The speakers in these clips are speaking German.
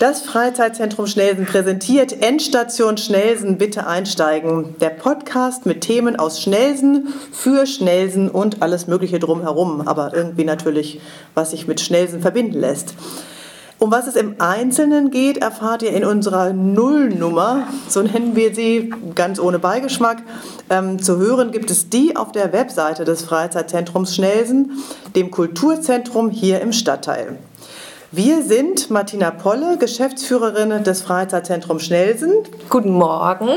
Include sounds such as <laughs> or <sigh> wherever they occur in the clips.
Das Freizeitzentrum Schnelsen präsentiert Endstation Schnelsen, bitte einsteigen. Der Podcast mit Themen aus Schnelsen, für Schnelsen und alles Mögliche drumherum, aber irgendwie natürlich, was sich mit Schnelsen verbinden lässt. Um was es im Einzelnen geht, erfahrt ihr in unserer Nullnummer, so nennen wir sie ganz ohne Beigeschmack. Ähm, zu hören gibt es die auf der Webseite des Freizeitzentrums Schnelsen, dem Kulturzentrum hier im Stadtteil. Wir sind Martina Polle, Geschäftsführerin des Freizeitzentrums Schnelsen. Guten Morgen.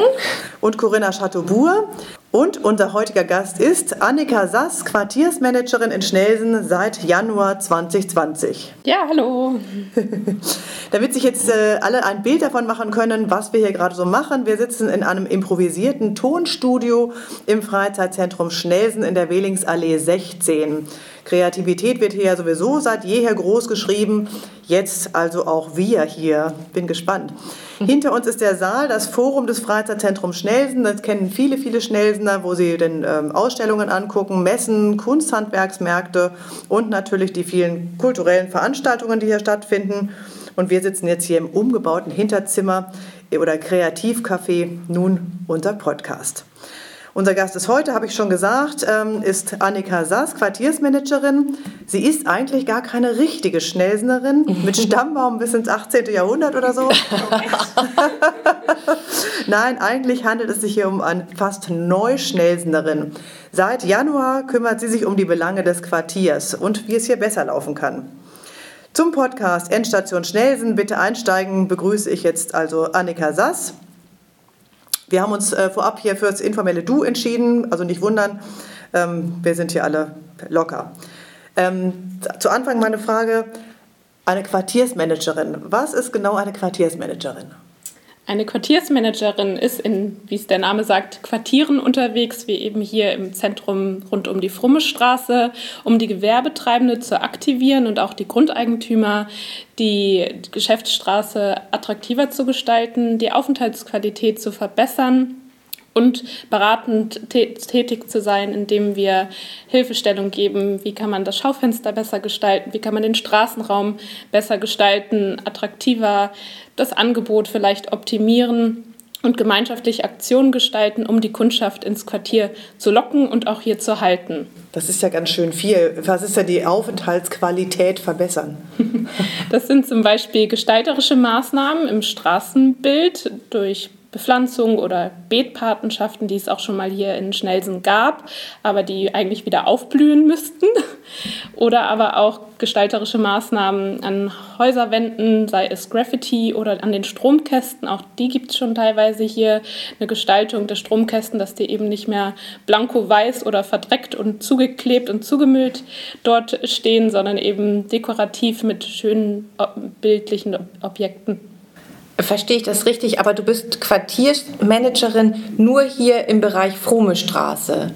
Und Corinna Chateaubourg. Und unser heutiger Gast ist Annika Sass, Quartiersmanagerin in Schnelsen seit Januar 2020. Ja, hallo. <laughs> Damit sich jetzt äh, alle ein Bild davon machen können, was wir hier gerade so machen. Wir sitzen in einem improvisierten Tonstudio im Freizeitzentrum Schnelsen in der Wählingsallee 16. Kreativität wird hier ja sowieso seit jeher groß geschrieben. Jetzt also auch wir hier. Bin gespannt. Hinter uns ist der Saal, das Forum des Freizeitzentrums Schnelsen. Das kennen viele, viele Schnelsener, wo sie den ähm, Ausstellungen angucken, Messen, Kunsthandwerksmärkte und natürlich die vielen kulturellen Veranstaltungen, die hier stattfinden. Und wir sitzen jetzt hier im umgebauten Hinterzimmer oder Kreativcafé, nun unser Podcast. Unser Gast ist heute, habe ich schon gesagt, ähm, ist Annika Sass, Quartiersmanagerin. Sie ist eigentlich gar keine richtige Schnellsenerin <laughs> mit Stammbaum bis ins 18. Jahrhundert oder so. <laughs> Nein, eigentlich handelt es sich hier um eine fast Neuschnellsenerin. Seit Januar kümmert sie sich um die Belange des Quartiers und wie es hier besser laufen kann. Zum Podcast Endstation Schnelsen, bitte einsteigen, begrüße ich jetzt also Annika Sass. Wir haben uns äh, vorab hier für das informelle Du entschieden, also nicht wundern, ähm, wir sind hier alle locker. Ähm, zu Anfang meine Frage, eine Quartiersmanagerin. Was ist genau eine Quartiersmanagerin? Eine Quartiersmanagerin ist in, wie es der Name sagt, Quartieren unterwegs, wie eben hier im Zentrum rund um die Frummestraße, um die Gewerbetreibende zu aktivieren und auch die Grundeigentümer, die Geschäftsstraße attraktiver zu gestalten, die Aufenthaltsqualität zu verbessern und beratend tätig zu sein, indem wir Hilfestellung geben, wie kann man das Schaufenster besser gestalten, wie kann man den Straßenraum besser gestalten, attraktiver, das Angebot vielleicht optimieren und gemeinschaftlich Aktionen gestalten, um die Kundschaft ins Quartier zu locken und auch hier zu halten. Das ist ja ganz schön viel. Was ist denn die Aufenthaltsqualität verbessern? <laughs> Das sind zum Beispiel gestalterische Maßnahmen im Straßenbild durch Bepflanzung oder Beetpatenschaften, die es auch schon mal hier in Schnelsen gab, aber die eigentlich wieder aufblühen müssten. <laughs> Oder aber auch gestalterische Maßnahmen an Häuserwänden, sei es Graffiti oder an den Stromkästen. Auch die gibt es schon teilweise hier. Eine Gestaltung der Stromkästen, dass die eben nicht mehr blanko-weiß oder verdreckt und zugeklebt und zugemüllt dort stehen, sondern eben dekorativ mit schönen bildlichen Objekten. Verstehe ich das richtig? Aber du bist Quartiersmanagerin nur hier im Bereich Fromme Straße.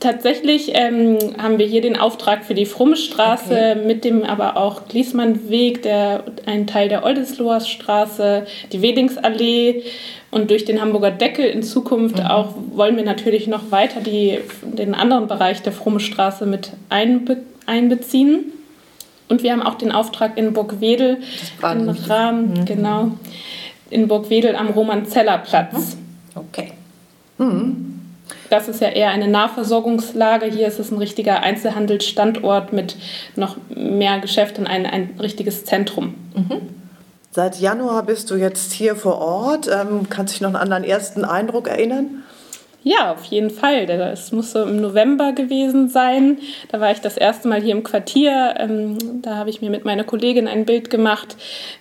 Tatsächlich ähm, haben wir hier den Auftrag für die Frummestraße, okay. mit dem aber auch Gliesmannweg, der ein Teil der Oldesloher Straße, die Wedingsallee und durch den Hamburger Deckel in Zukunft mhm. auch wollen wir natürlich noch weiter die, den anderen Bereich der Frummestraße mit einbe einbeziehen. Und wir haben auch den Auftrag in Burgwedel im Rahmen, mhm. genau, in Burgwedel am Roman-Zeller-Platz. Mhm. Okay. Mhm. Das ist ja eher eine Nahversorgungslage. Hier ist es ein richtiger Einzelhandelsstandort mit noch mehr Geschäften, ein, ein richtiges Zentrum. Mhm. Seit Januar bist du jetzt hier vor Ort. Ähm, kannst du dich noch an deinen ersten Eindruck erinnern? Ja, auf jeden Fall. Es muss so im November gewesen sein. Da war ich das erste Mal hier im Quartier. Ähm, da habe ich mir mit meiner Kollegin ein Bild gemacht.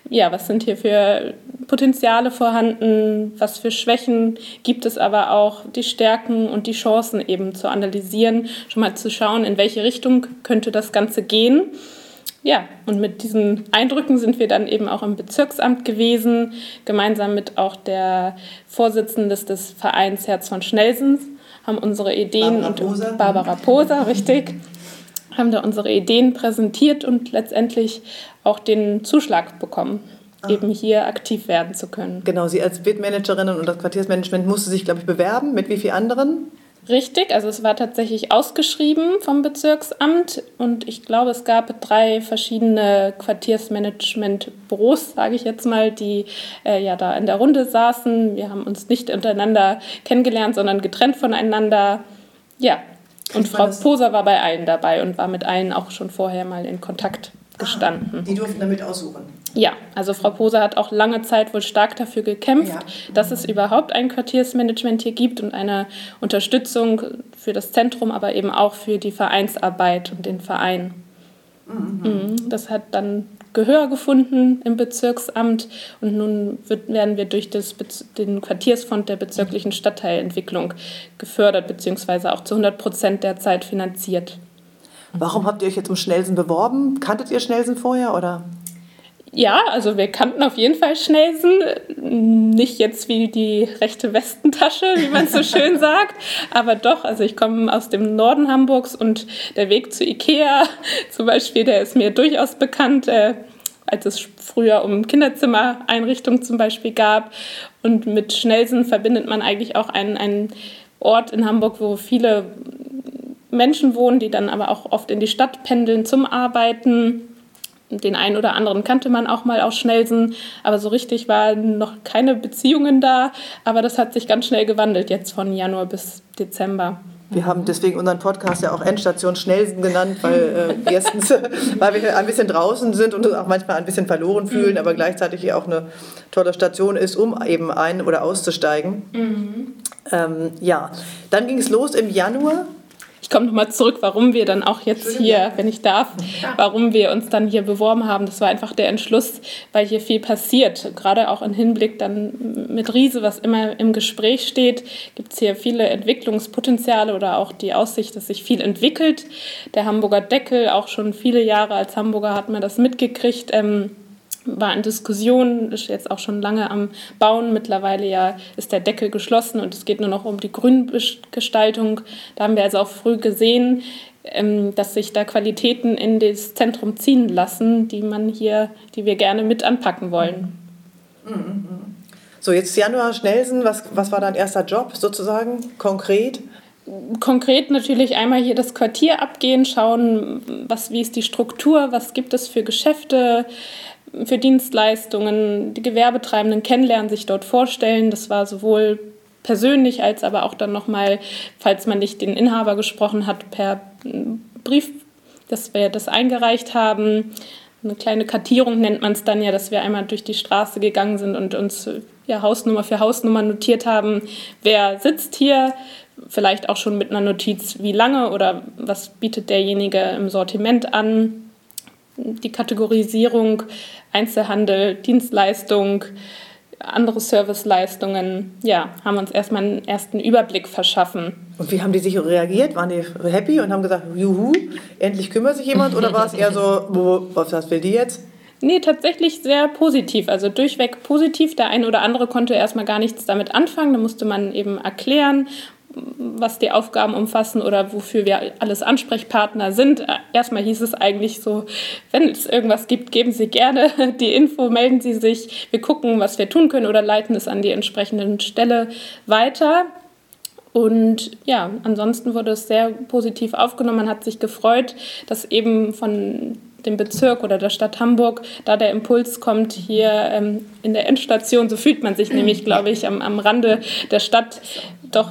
Ja, was sind hier für Potenziale vorhanden? Was für Schwächen gibt es aber auch? Die Stärken und die Chancen eben zu analysieren, schon mal zu schauen, in welche Richtung könnte das Ganze gehen. Ja, und mit diesen Eindrücken sind wir dann eben auch im Bezirksamt gewesen, gemeinsam mit auch der Vorsitzenden des Vereins Herz von Schnelsens, haben unsere Ideen Barbara und Poser. Barbara Poser, richtig, haben da unsere Ideen präsentiert und letztendlich auch den Zuschlag bekommen. Ah. eben hier aktiv werden zu können. Genau, Sie als Bildmanagerin und das Quartiersmanagement musste sich, glaube ich, bewerben. Mit wie vielen anderen? Richtig, also es war tatsächlich ausgeschrieben vom Bezirksamt und ich glaube, es gab drei verschiedene Quartiersmanagement-Büros, sage ich jetzt mal, die äh, ja da in der Runde saßen. Wir haben uns nicht untereinander kennengelernt, sondern getrennt voneinander. Ja, und Frau Poser war bei allen dabei und war mit allen auch schon vorher mal in Kontakt gestanden. Ah, die durften damit aussuchen. Ja, also Frau Poser hat auch lange Zeit wohl stark dafür gekämpft, ja. dass es überhaupt ein Quartiersmanagement hier gibt und eine Unterstützung für das Zentrum, aber eben auch für die Vereinsarbeit und den Verein. Mhm. mhm. Das hat dann Gehör gefunden im Bezirksamt und nun wird, werden wir durch das, den Quartiersfonds der bezirklichen Stadtteilentwicklung gefördert, beziehungsweise auch zu 100 Prozent der Zeit finanziert. Warum habt ihr euch jetzt um Schnelsen beworben? Kanntet ihr Schnelsen vorher oder? Ja, also wir kannten auf jeden Fall Schnelsen. Nicht jetzt wie die rechte Westentasche, wie man so <laughs> schön sagt, aber doch. Also ich komme aus dem Norden Hamburgs und der Weg zu Ikea zum Beispiel, der ist mir durchaus bekannt. Äh, als es früher um Kinderzimmereinrichtungen zum Beispiel gab. Und mit Schnelsen verbindet man eigentlich auch einen, einen Ort in Hamburg, wo viele Menschen wohnen, die dann aber auch oft in die Stadt pendeln zum Arbeiten den einen oder anderen kannte man auch mal aus Schnelsen, aber so richtig waren noch keine Beziehungen da. Aber das hat sich ganz schnell gewandelt, jetzt von Januar bis Dezember. Wir haben deswegen unseren Podcast ja auch Endstation Schnelsen genannt, weil äh, erstens, <laughs> weil wir ein bisschen draußen sind und uns auch manchmal ein bisschen verloren fühlen, aber gleichzeitig hier auch eine tolle Station ist, um eben ein- oder auszusteigen. Mhm. Ähm, ja, dann ging es los im Januar ich komme nochmal zurück, warum wir dann auch jetzt hier, wenn ich darf, warum wir uns dann hier beworben haben. Das war einfach der Entschluss, weil hier viel passiert. Gerade auch im Hinblick dann mit Riese, was immer im Gespräch steht, gibt es hier viele Entwicklungspotenziale oder auch die Aussicht, dass sich viel entwickelt. Der Hamburger Deckel, auch schon viele Jahre als Hamburger hat man das mitgekriegt. Ähm, war in Diskussion, ist jetzt auch schon lange am Bauen. Mittlerweile ja ist der Deckel geschlossen und es geht nur noch um die Grüngestaltung. Da haben wir also auch früh gesehen, ähm, dass sich da Qualitäten in das Zentrum ziehen lassen, die man hier, die wir gerne mit anpacken wollen. So, jetzt Januar Schnellsen, was, was war dein erster Job sozusagen, konkret? konkret natürlich einmal hier das Quartier abgehen, schauen, was, wie ist die Struktur, was gibt es für Geschäfte, für Dienstleistungen, die Gewerbetreibenden kennenlernen, sich dort vorstellen. Das war sowohl persönlich als aber auch dann nochmal, falls man nicht den Inhaber gesprochen hat, per Brief, dass wir das eingereicht haben. Eine kleine Kartierung nennt man es dann ja, dass wir einmal durch die Straße gegangen sind und uns ja, Hausnummer für Hausnummer notiert haben, wer sitzt hier, vielleicht auch schon mit einer Notiz, wie lange oder was bietet derjenige im Sortiment an die Kategorisierung Einzelhandel, Dienstleistung, andere Serviceleistungen, ja, haben uns erstmal einen ersten Überblick verschaffen. Und wie haben die sich reagiert? Waren die happy und haben gesagt, juhu, endlich kümmert sich jemand? Oder war es eher so, was will die jetzt? Nee, tatsächlich sehr positiv. Also durchweg positiv. Der eine oder andere konnte erstmal gar nichts damit anfangen. Da musste man eben erklären, was die Aufgaben umfassen oder wofür wir alles Ansprechpartner sind. Erstmal hieß es eigentlich so, wenn es irgendwas gibt, geben Sie gerne <laughs> die Info, melden Sie sich, wir gucken, was wir tun können oder leiten es an die entsprechenden Stelle weiter. Und ja, ansonsten wurde es sehr positiv aufgenommen. Man hat sich gefreut, dass eben von dem Bezirk oder der Stadt Hamburg, da der Impuls kommt, hier ähm, in der Endstation, so fühlt man sich nämlich, glaube ich, am, am Rande der Stadt doch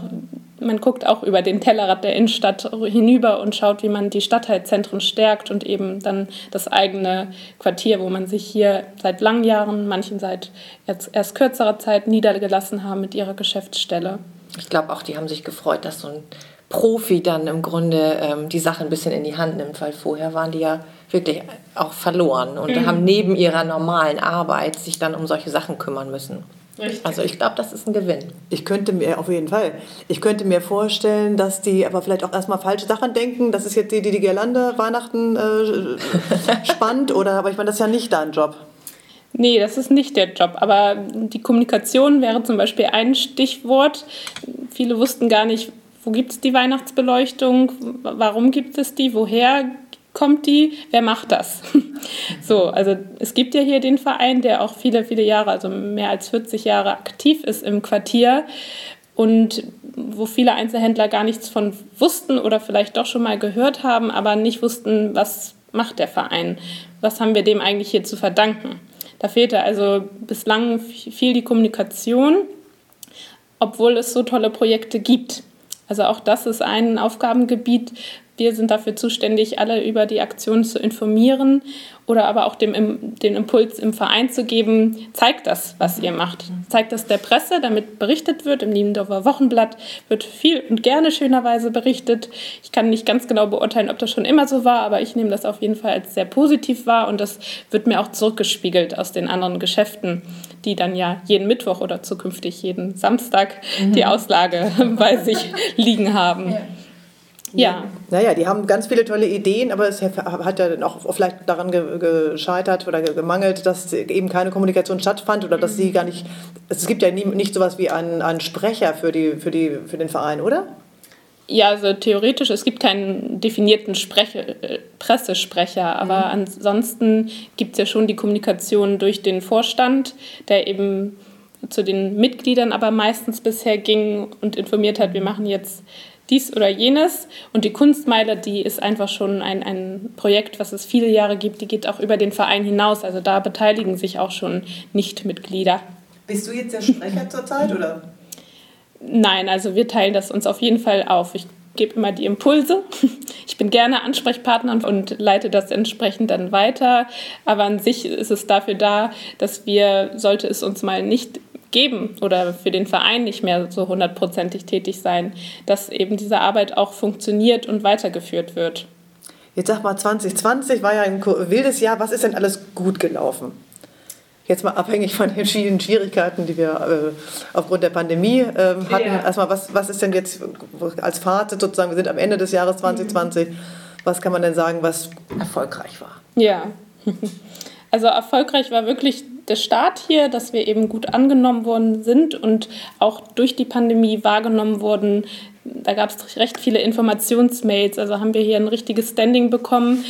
man guckt auch über den Tellerrad der Innenstadt hinüber und schaut, wie man die Stadtteilzentren stärkt und eben dann das eigene Quartier, wo man sich hier seit langen Jahren, manchen seit erst, erst kürzerer Zeit niedergelassen haben mit ihrer Geschäftsstelle. Ich glaube auch, die haben sich gefreut, dass so ein Profi dann im Grunde ähm, die Sache ein bisschen in die Hand nimmt, weil vorher waren die ja wirklich auch verloren und mhm. haben neben ihrer normalen Arbeit sich dann um solche Sachen kümmern müssen. Richtig. Also ich glaube, das ist ein Gewinn. Ich könnte mir, auf jeden Fall, ich könnte mir vorstellen, dass die aber vielleicht auch erstmal falsche Sachen denken. Das ist jetzt die, die die Girlande Weihnachten äh, <laughs> spannt, oder, aber ich meine, das ist ja nicht dein Job. Nee, das ist nicht der Job. Aber die Kommunikation wäre zum Beispiel ein Stichwort. Viele wussten gar nicht, wo gibt es die Weihnachtsbeleuchtung, warum gibt es die, woher kommt die, wer macht das? <laughs> so, also es gibt ja hier den Verein, der auch viele, viele Jahre, also mehr als 40 Jahre aktiv ist im Quartier. und wo viele Einzelhändler gar nichts von wussten oder vielleicht doch schon mal gehört haben, aber nicht wussten, was macht der Verein, was haben wir dem eigentlich hier zu verdanken. Da fehlte also bislang viel die Kommunikation, obwohl es so tolle Projekte gibt. Also auch das ist ein Aufgabengebiet, wir sind dafür zuständig, alle über die Aktion zu informieren oder aber auch dem, den Impuls im Verein zu geben, zeigt das, was ihr macht. Zeigt das der Presse, damit berichtet wird. Im Niendorfer Wochenblatt wird viel und gerne schönerweise berichtet. Ich kann nicht ganz genau beurteilen, ob das schon immer so war, aber ich nehme das auf jeden Fall als sehr positiv wahr und das wird mir auch zurückgespiegelt aus den anderen Geschäften, die dann ja jeden Mittwoch oder zukünftig jeden Samstag mhm. die Auslage <laughs> bei sich liegen haben. Ja. Ja. Naja, die haben ganz viele tolle Ideen, aber es hat ja dann auch vielleicht daran gescheitert oder gemangelt, dass eben keine Kommunikation stattfand oder dass sie gar nicht. Es gibt ja nie, nicht sowas wie einen, einen Sprecher für, die, für, die, für den Verein, oder? Ja, also theoretisch, es gibt keinen definierten Sprecher, äh, Pressesprecher, aber mhm. ansonsten gibt es ja schon die Kommunikation durch den Vorstand, der eben zu den Mitgliedern aber meistens bisher ging und informiert hat, wir machen jetzt dies oder jenes. Und die Kunstmeile, die ist einfach schon ein, ein Projekt, was es viele Jahre gibt, die geht auch über den Verein hinaus. Also da beteiligen sich auch schon Nichtmitglieder. Bist du jetzt der Sprecher zurzeit oder? Nein, also wir teilen das uns auf jeden Fall auf. Ich gebe immer die Impulse. <laughs> Ich bin gerne Ansprechpartner und leite das entsprechend dann weiter. Aber an sich ist es dafür da, dass wir, sollte es uns mal nicht geben oder für den Verein nicht mehr so hundertprozentig tätig sein, dass eben diese Arbeit auch funktioniert und weitergeführt wird. Jetzt sag mal, 2020 war ja ein wildes Jahr. Was ist denn alles gut gelaufen? Jetzt mal abhängig von den vielen Schwierigkeiten, die wir äh, aufgrund der Pandemie äh, hatten. Ja. Erstmal, was, was ist denn jetzt als Fazit sozusagen? Wir sind am Ende des Jahres 2020. Mhm. Was kann man denn sagen, was erfolgreich war? Ja, <laughs> also erfolgreich war wirklich der Start hier, dass wir eben gut angenommen worden sind und auch durch die Pandemie wahrgenommen wurden. Da gab es recht viele Informationsmails, also haben wir hier ein richtiges Standing bekommen,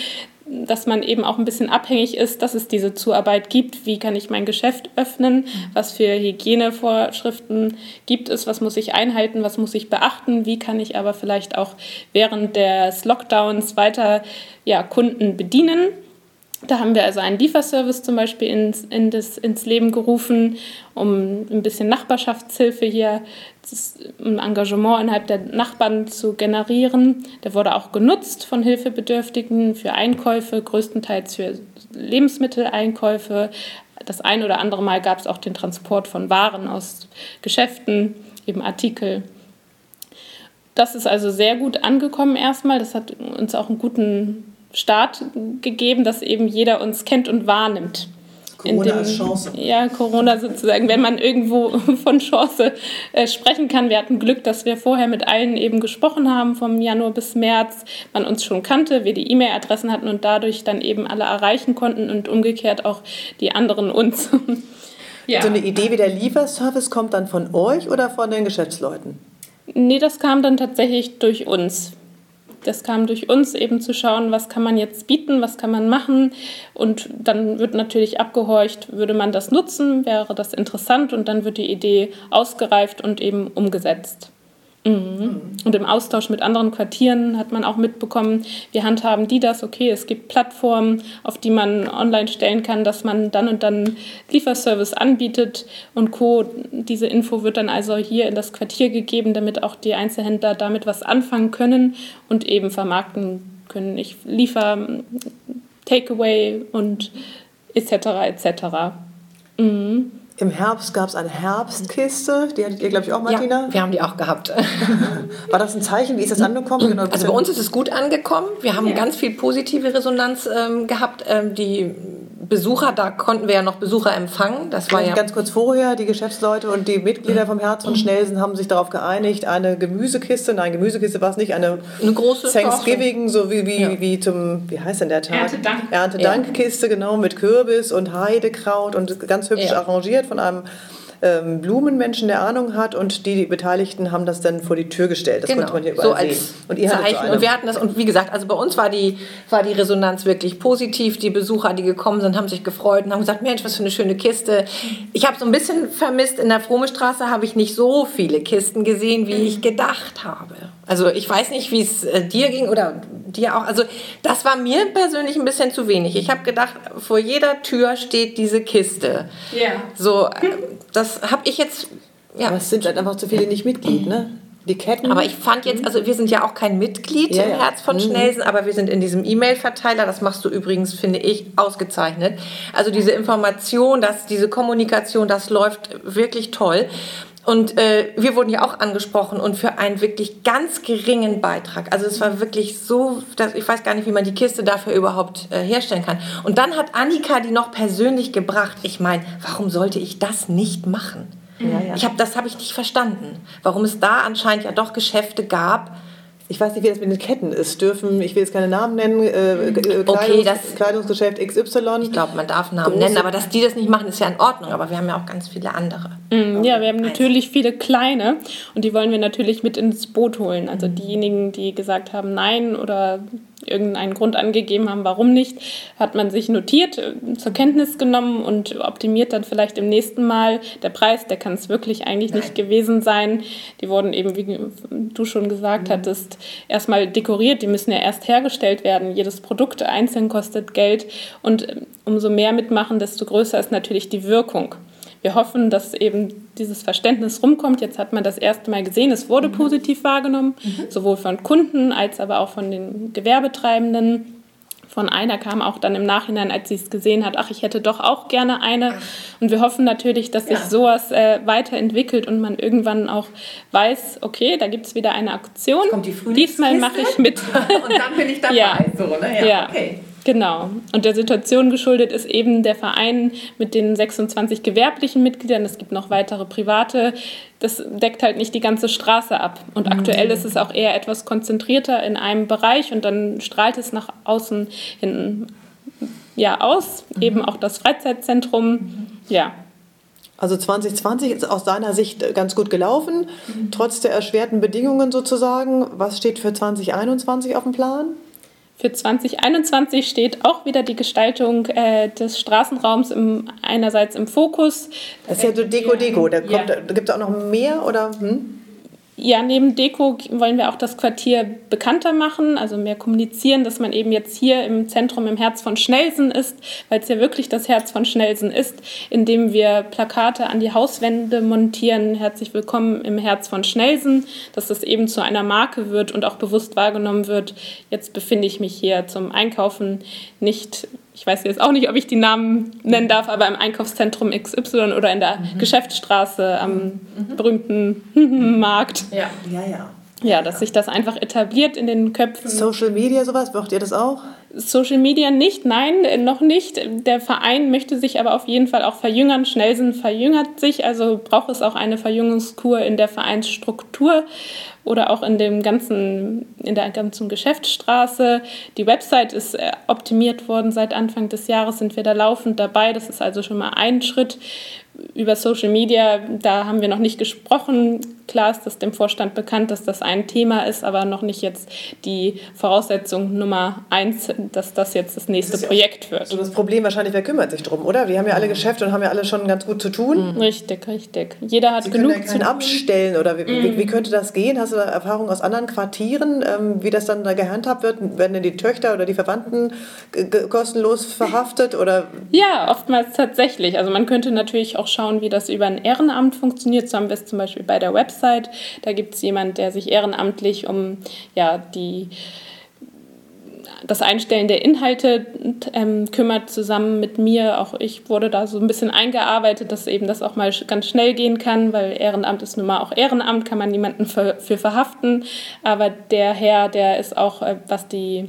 dass man eben auch ein bisschen abhängig ist, dass es diese Zuarbeit gibt. Wie kann ich mein Geschäft öffnen? Was für Hygienevorschriften gibt es? Was muss ich einhalten? Was muss ich beachten? Wie kann ich aber vielleicht auch während des Lockdowns weiter ja, Kunden bedienen? Da haben wir also einen Lieferservice zum Beispiel ins, in das, ins Leben gerufen, um ein bisschen Nachbarschaftshilfe hier, ein Engagement innerhalb der Nachbarn zu generieren. Der wurde auch genutzt von Hilfebedürftigen für Einkäufe, größtenteils für Lebensmitteleinkäufe. Das ein oder andere Mal gab es auch den Transport von Waren aus Geschäften, eben Artikel. Das ist also sehr gut angekommen erstmal. Das hat uns auch einen guten Start gegeben, dass eben jeder uns kennt und wahrnimmt. Corona dem, als Chance. Ja, Corona sozusagen, wenn man irgendwo <laughs> von Chance äh, sprechen kann. Wir hatten Glück, dass wir vorher mit allen eben gesprochen haben, vom Januar bis März, man uns schon kannte, wir die E-Mail-Adressen hatten und dadurch dann eben alle erreichen konnten und umgekehrt auch die anderen uns. <laughs> ja. So eine Idee wie der Lieferservice kommt dann von euch oder von den Geschäftsleuten? Nee, das kam dann tatsächlich durch uns das kam durch uns eben zu schauen, was kann man jetzt bieten, was kann man machen. Und dann wird natürlich abgehorcht, würde man das nutzen, wäre das interessant und dann wird die Idee ausgereift und eben umgesetzt. Mhm. Und im Austausch mit anderen Quartieren hat man auch mitbekommen, wie handhaben die das? Okay, es gibt Plattformen, auf die man online stellen kann, dass man dann und dann Lieferservice anbietet und Co. Diese Info wird dann also hier in das Quartier gegeben, damit auch die Einzelhändler damit was anfangen können und eben vermarkten können. Ich liefere Takeaway und etc. etc. Mhm. Im Herbst gab es eine Herbstkiste, die hattet ihr, glaube ich, auch, Martina? Ja, wir haben die auch gehabt. <laughs> War das ein Zeichen? Wie ist das angekommen? Genau, also bei uns ist es gut angekommen. Wir haben ja. ganz viel positive Resonanz ähm, gehabt. Ähm, die Besucher, da konnten wir ja noch Besucher empfangen. Das war ja ganz kurz vorher, die Geschäftsleute und die Mitglieder vom Herz und Schnellsen haben sich darauf geeinigt, eine Gemüsekiste, nein, Gemüsekiste war es nicht, eine, eine große Thanksgiving, so wie, wie, ja. wie zum, wie heißt denn der Tag? Erntedank. Erntedankkiste, genau, mit Kürbis und Heidekraut und ganz hübsch ja. arrangiert von einem ähm, Blumenmenschen, der Ahnung hat und die, die Beteiligten haben das dann vor die Tür gestellt. Das genau. konnte man hier so überall als sehen. Und ihr Zeichen. So und wir hatten das, und wie gesagt, also bei uns war die, war die Resonanz wirklich positiv. Die Besucher, die gekommen sind, haben sich gefreut und haben gesagt, Mensch, was für eine schöne Kiste. Ich habe so ein bisschen vermisst, in der Frohmestraße habe ich nicht so viele Kisten gesehen, wie ich gedacht habe. Also ich weiß nicht, wie es äh, dir ging oder dir auch. Also das war mir persönlich ein bisschen zu wenig. Ich habe gedacht, vor jeder Tür steht diese Kiste. Ja. Yeah. So, äh, das habe ich jetzt. Ja. Aber es sind halt einfach zu viele nicht Mitglied, ne? Die Ketten. Aber ich fand jetzt, also wir sind ja auch kein Mitglied ja, im Herz von mhm. Schnelsen, aber wir sind in diesem E-Mail-Verteiler. Das machst du übrigens, finde ich, ausgezeichnet. Also diese Information, dass diese Kommunikation, das läuft wirklich toll. Und äh, wir wurden ja auch angesprochen und für einen wirklich ganz geringen Beitrag. Also es war wirklich so, dass, ich weiß gar nicht, wie man die Kiste dafür überhaupt äh, herstellen kann. Und dann hat Annika die noch persönlich gebracht. Ich meine, warum sollte ich das nicht machen? Ja, ja. Ich hab, das habe ich nicht verstanden. Warum es da anscheinend ja doch Geschäfte gab, ich weiß nicht, wie das mit den Ketten ist. Dürfen, ich will jetzt keine Namen nennen, äh, äh Kleidungs okay, das, Kleidungsgeschäft XY. Ich glaube, man darf Namen nennen, aber dass die das nicht machen, ist ja in Ordnung. Aber wir haben ja auch ganz viele andere. Mm, ja, wir haben natürlich viele kleine und die wollen wir natürlich mit ins Boot holen. Also diejenigen, die gesagt haben Nein oder irgendeinen Grund angegeben haben, warum nicht, hat man sich notiert, äh, zur Kenntnis genommen und optimiert dann vielleicht im nächsten Mal. Der Preis, der kann es wirklich eigentlich Nein. nicht gewesen sein. Die wurden eben, wie du schon gesagt mhm. hattest, erstmal dekoriert. Die müssen ja erst hergestellt werden. Jedes Produkt einzeln kostet Geld und äh, umso mehr mitmachen, desto größer ist natürlich die Wirkung wir hoffen, dass eben dieses Verständnis rumkommt. Jetzt hat man das erste Mal gesehen, es wurde mhm. positiv wahrgenommen, mhm. sowohl von Kunden als aber auch von den Gewerbetreibenden. Von einer kam auch dann im Nachhinein, als sie es gesehen hat, ach, ich hätte doch auch gerne eine. Und wir hoffen natürlich, dass sich ja. sowas äh, weiterentwickelt und man irgendwann auch weiß, okay, da gibt es wieder eine Aktion. Kommt die Diesmal mache ich mit. <laughs> und dann bin ich <laughs> dabei. Ja. So, ne? ja, ja. Okay. Genau. Und der Situation geschuldet ist eben der Verein mit den 26 gewerblichen Mitgliedern. Es gibt noch weitere private. Das deckt halt nicht die ganze Straße ab. Und mhm. aktuell ist es auch eher etwas konzentrierter in einem Bereich und dann strahlt es nach außen hin ja, aus. Mhm. Eben auch das Freizeitzentrum. Mhm. Ja. Also 2020 ist aus deiner Sicht ganz gut gelaufen, mhm. trotz der erschwerten Bedingungen sozusagen. Was steht für 2021 auf dem Plan? Für 2021 steht auch wieder die Gestaltung äh, des Straßenraums im, einerseits im Fokus. Das ist ja so Deko-Deko. Da, ja. da gibt es auch noch mehr oder? Hm? Ja, neben Deko wollen wir auch das Quartier bekannter machen, also mehr kommunizieren, dass man eben jetzt hier im Zentrum im Herz von Schnelsen ist, weil es ja wirklich das Herz von Schnelsen ist, indem wir Plakate an die Hauswände montieren. Herzlich willkommen im Herz von Schnelsen, dass das eben zu einer Marke wird und auch bewusst wahrgenommen wird. Jetzt befinde ich mich hier zum Einkaufen nicht ich weiß jetzt auch nicht, ob ich die Namen nennen darf, aber im Einkaufszentrum XY oder in der mhm. Geschäftsstraße am mhm. berühmten <laughs> Markt. Ja, ja, ja. Ja, dass sich das einfach etabliert in den Köpfen. Social Media, sowas, braucht ihr das auch? Social Media nicht, nein, noch nicht. Der Verein möchte sich aber auf jeden Fall auch verjüngern. Schnellsen verjüngert sich, also braucht es auch eine Verjüngungskur in der Vereinsstruktur oder auch in, dem ganzen, in der ganzen Geschäftsstraße. Die Website ist äh, optimiert worden. Seit Anfang des Jahres sind wir da laufend dabei. Das ist also schon mal ein Schritt über Social Media, da haben wir noch nicht gesprochen. Klar ist das dem Vorstand bekannt, dass das ein Thema ist, aber noch nicht jetzt die Voraussetzung Nummer eins, dass das jetzt das nächste das Projekt wird. So das Problem wahrscheinlich, wer kümmert sich drum, oder? Wir haben ja alle Geschäfte und haben ja alle schon ganz gut zu tun. Mhm. Richtig, richtig. Jeder hat Sie genug können ja keinen abstellen oder wie, mhm. wie, wie, könnte das gehen? Hast du da Erfahrungen aus anderen Quartieren, ähm, wie das dann da gehandhabt wird? Werden denn die Töchter oder die Verwandten kostenlos verhaftet oder? Ja, oftmals tatsächlich. Also man könnte natürlich auch schauen, wie das über ein Ehrenamt funktioniert. So haben wir es zum Beispiel bei der Website. Da gibt es jemanden, der sich ehrenamtlich um ja, die das Einstellen der Inhalte ähm, kümmert zusammen mit mir. Auch ich wurde da so ein bisschen eingearbeitet, dass eben das auch mal ganz schnell gehen kann, weil Ehrenamt ist nun mal auch Ehrenamt, kann man niemanden für, für verhaften. Aber der Herr, der ist auch, äh, was die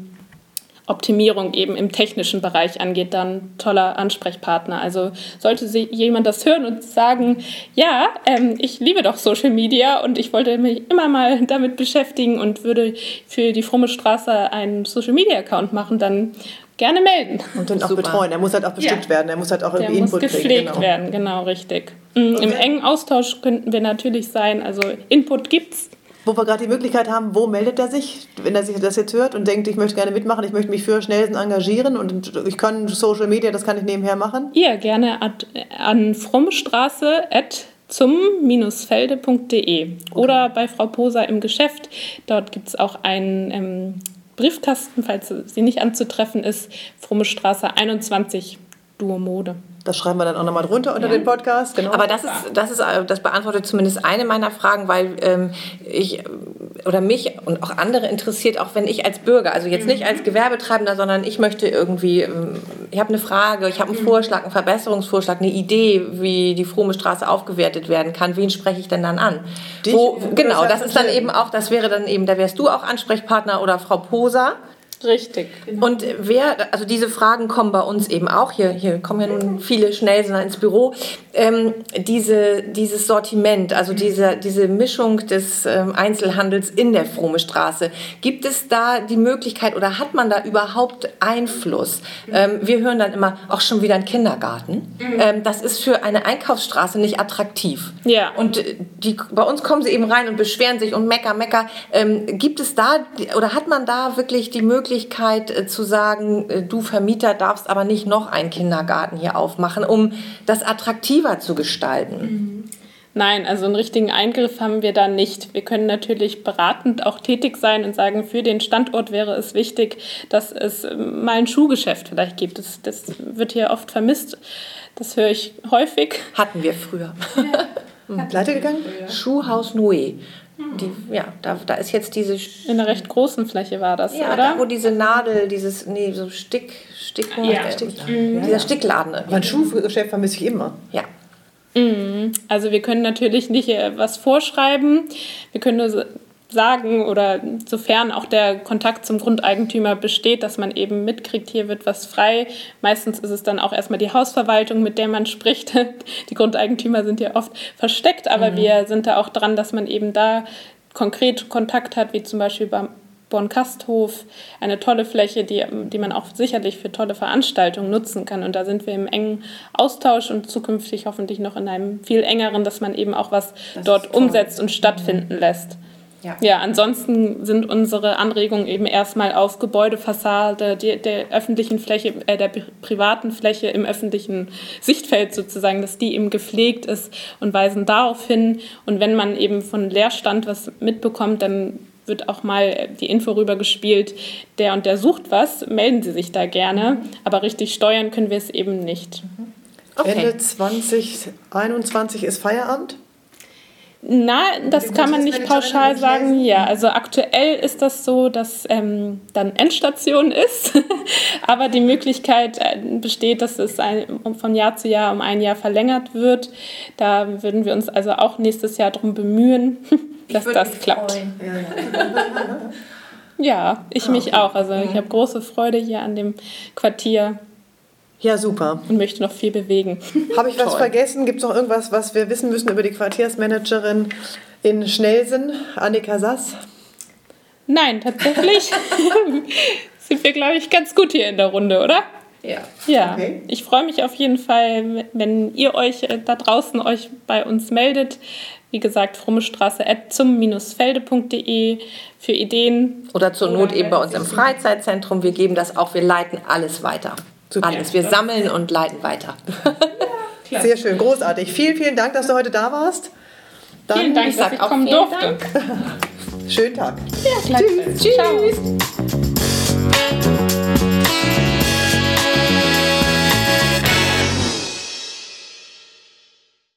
Optimierung eben im technischen Bereich angeht, dann toller Ansprechpartner. Also sollte jemand das hören und sagen, ja, ähm, ich liebe doch Social Media und ich wollte mich immer mal damit beschäftigen und würde für die Fromme Straße einen Social Media Account machen, dann gerne melden. Und dann auch Super. betreuen. Er muss halt auch bestückt ja. werden. Er muss halt auch irgendwie Der Input muss gepflegt kriegen, genau. werden, genau, richtig. Mhm, okay. Im engen Austausch könnten wir natürlich sein. Also Input gibt's. Wo wir gerade die Möglichkeit haben, wo meldet er sich, wenn er sich das jetzt hört und denkt, ich möchte gerne mitmachen, ich möchte mich für Schnellsten engagieren und ich kann Social Media, das kann ich nebenher machen? Ja, gerne an Frommstraße zum-felde.de okay. oder bei Frau Poser im Geschäft. Dort gibt es auch einen ähm, Briefkasten, falls sie nicht anzutreffen ist, Fromme Straße 21, Duo Mode. Das schreiben wir dann auch nochmal drunter unter ja. den Podcast. Genau. Aber das ist, das ist, das beantwortet zumindest eine meiner Fragen, weil ähm, ich oder mich und auch andere interessiert, auch wenn ich als Bürger, also jetzt nicht als mhm. Gewerbetreibender, sondern ich möchte irgendwie, ähm, ich habe eine Frage, ich habe einen mhm. Vorschlag, einen Verbesserungsvorschlag, eine Idee, wie die Frome Straße aufgewertet werden kann. Wen spreche ich denn dann an? Dich, Wo, genau, das ist dann eben auch, das wäre dann eben, da wärst du auch Ansprechpartner oder Frau Poser. Richtig. Genau. Und wer, also diese Fragen kommen bei uns eben auch, hier, hier kommen ja nun viele Schnellsender ins Büro, ähm, diese, dieses Sortiment, also diese, diese Mischung des ähm, Einzelhandels in der Fromme Straße, gibt es da die Möglichkeit oder hat man da überhaupt Einfluss? Ähm, wir hören dann immer, auch schon wieder ein Kindergarten. Mhm. Ähm, das ist für eine Einkaufsstraße nicht attraktiv. Ja. Und äh, die, bei uns kommen sie eben rein und beschweren sich und mecker, mecker. Ähm, gibt es da oder hat man da wirklich die Möglichkeit, Möglichkeit äh, zu sagen, äh, du Vermieter darfst aber nicht noch einen Kindergarten hier aufmachen, um das attraktiver zu gestalten? Mhm. Nein, also einen richtigen Eingriff haben wir da nicht. Wir können natürlich beratend auch tätig sein und sagen, für den Standort wäre es wichtig, dass es ähm, mal ein Schuhgeschäft vielleicht gibt. Das, das wird hier oft vermisst. Das höre ich häufig. Hatten wir früher. Ja. <laughs> Pleite gegangen? Schuhhaus Noé. Die, ja, da, da ist jetzt diese. In einer recht großen Fläche war das, ja, oder? Da, wo diese Nadel, dieses, nee, so Stick, Stick, ja. Stick mhm. dieser Stickladen. Mein Schuhgeschäft vermisse ich immer. Ja. Mhm. Also wir können natürlich nicht äh, was vorschreiben. Wir können nur sagen oder sofern auch der Kontakt zum Grundeigentümer besteht, dass man eben mitkriegt, hier wird was frei. Meistens ist es dann auch erstmal die Hausverwaltung, mit der man <laughs> spricht. Die Grundeigentümer sind ja oft versteckt, aber mhm. wir sind da auch dran, dass man eben da konkret Kontakt hat, wie zum Beispiel beim Bornkasthof, eine tolle Fläche, die, die man auch sicherlich für tolle Veranstaltungen nutzen kann. Und da sind wir im engen Austausch und zukünftig hoffentlich noch in einem viel engeren, dass man eben auch was das dort umsetzt und stattfinden lässt. Ja. ja, ansonsten sind unsere Anregungen eben erstmal auf Gebäudefassade die, der öffentlichen Fläche, äh, der privaten Fläche im öffentlichen Sichtfeld sozusagen, dass die eben gepflegt ist und weisen darauf hin. Und wenn man eben von Leerstand was mitbekommt, dann wird auch mal die Info rübergespielt, der und der sucht was, melden Sie sich da gerne. Aber richtig steuern können wir es eben nicht. Okay. Ende 2021 ist Feierabend? Na, das kann man nicht pauschal sagen. Ja, also aktuell ist das so, dass ähm, dann Endstation ist, <laughs> aber die Möglichkeit äh, besteht, dass es ein, von Jahr zu Jahr um ein Jahr verlängert wird. Da würden wir uns also auch nächstes Jahr darum bemühen, <laughs> dass das klappt. Ja, ich mich auch. Also ich habe große Freude hier an dem Quartier. Ja, super. Und möchte noch viel bewegen. <laughs> Habe ich was Toll. vergessen? Gibt es noch irgendwas, was wir wissen müssen über die Quartiersmanagerin in Schnellsinn, Annika Sass? Nein, tatsächlich <laughs> sind wir, glaube ich, ganz gut hier in der Runde, oder? Ja. Ja, okay. ich freue mich auf jeden Fall, wenn ihr euch äh, da draußen euch bei uns meldet. Wie gesagt, frommestraße zum-felde.de für Ideen. Oder zur Not eben bei uns im Freizeitzentrum. Wir geben das auch, wir leiten alles weiter. Super. Alles. Wir sammeln und leiten weiter. <laughs> Ja, Sehr schön, großartig. Vielen, vielen Dank, dass du heute da warst. Dann, vielen Dank, ich dass ich kommen durfte. <laughs> Schönen Tag. Ja, Tschüss. Tschüss. Ciao.